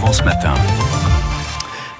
Matin.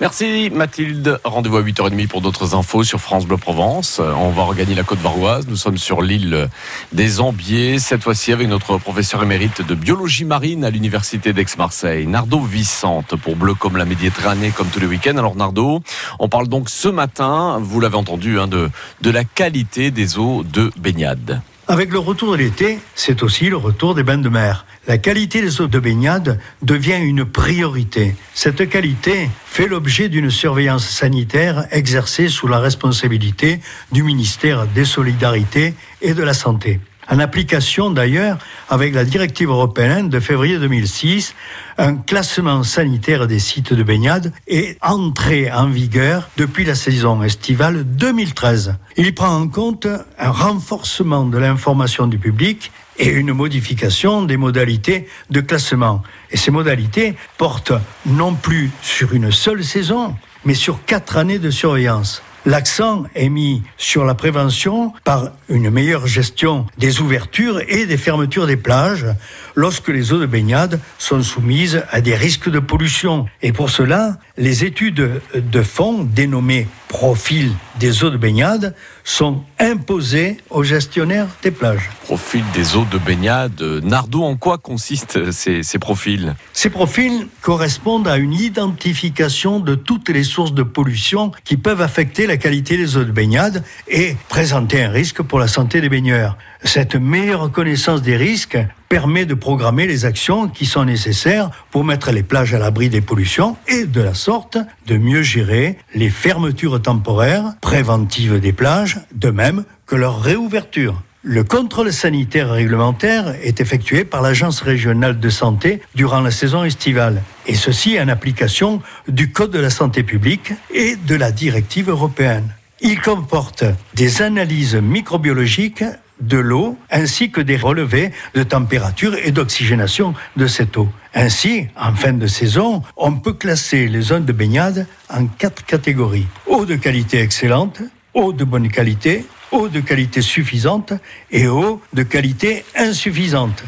Merci Mathilde. Rendez-vous à 8h30 pour d'autres infos sur France Bleu Provence. On va regagner la côte varoise. Nous sommes sur l'île des Ambiers, cette fois-ci avec notre professeur émérite de biologie marine à l'université d'Aix-Marseille, Nardo Vicente, pour Bleu comme la Méditerranée, comme tous les week-ends. Alors Nardo, on parle donc ce matin, vous l'avez entendu, hein, de, de la qualité des eaux de baignade. Avec le retour de l'été, c'est aussi le retour des bains de mer. La qualité des eaux de baignade devient une priorité. Cette qualité fait l'objet d'une surveillance sanitaire exercée sous la responsabilité du ministère des Solidarités et de la Santé en application d'ailleurs avec la directive européenne de février 2006, un classement sanitaire des sites de baignade est entré en vigueur depuis la saison estivale 2013. Il prend en compte un renforcement de l'information du public et une modification des modalités de classement. Et ces modalités portent non plus sur une seule saison, mais sur quatre années de surveillance. L'accent est mis sur la prévention par une meilleure gestion des ouvertures et des fermetures des plages lorsque les eaux de baignade sont soumises à des risques de pollution. Et pour cela, les études de fond dénommées profil des eaux de baignade sont imposées aux gestionnaires des plages. Profil des eaux de baignade. Nardo, en quoi consistent ces, ces profils? Ces profils correspondent à une identification de toutes les sources de pollution qui peuvent affecter la qualité des eaux de baignade et présenter un risque pour la santé des baigneurs. Cette meilleure connaissance des risques permet de programmer les actions qui sont nécessaires pour mettre les plages à l'abri des pollutions et de la sorte de mieux gérer les fermetures temporaires préventives des plages, de même que leur réouverture. Le contrôle sanitaire réglementaire est effectué par l'Agence régionale de santé durant la saison estivale, et ceci en application du Code de la santé publique et de la directive européenne. Il comporte des analyses microbiologiques de l'eau ainsi que des relevés de température et d'oxygénation de cette eau. Ainsi, en fin de saison, on peut classer les zones de baignade en quatre catégories. Eau de qualité excellente, eau de bonne qualité, eau de qualité suffisante et eau de qualité insuffisante.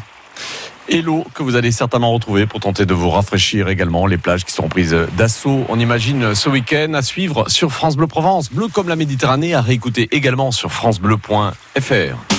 Et l'eau que vous allez certainement retrouver pour tenter de vous rafraîchir également, les plages qui sont prises d'assaut, on imagine ce week-end à suivre sur France Bleu Provence. Bleu comme la Méditerranée à réécouter également sur francebleu.fr.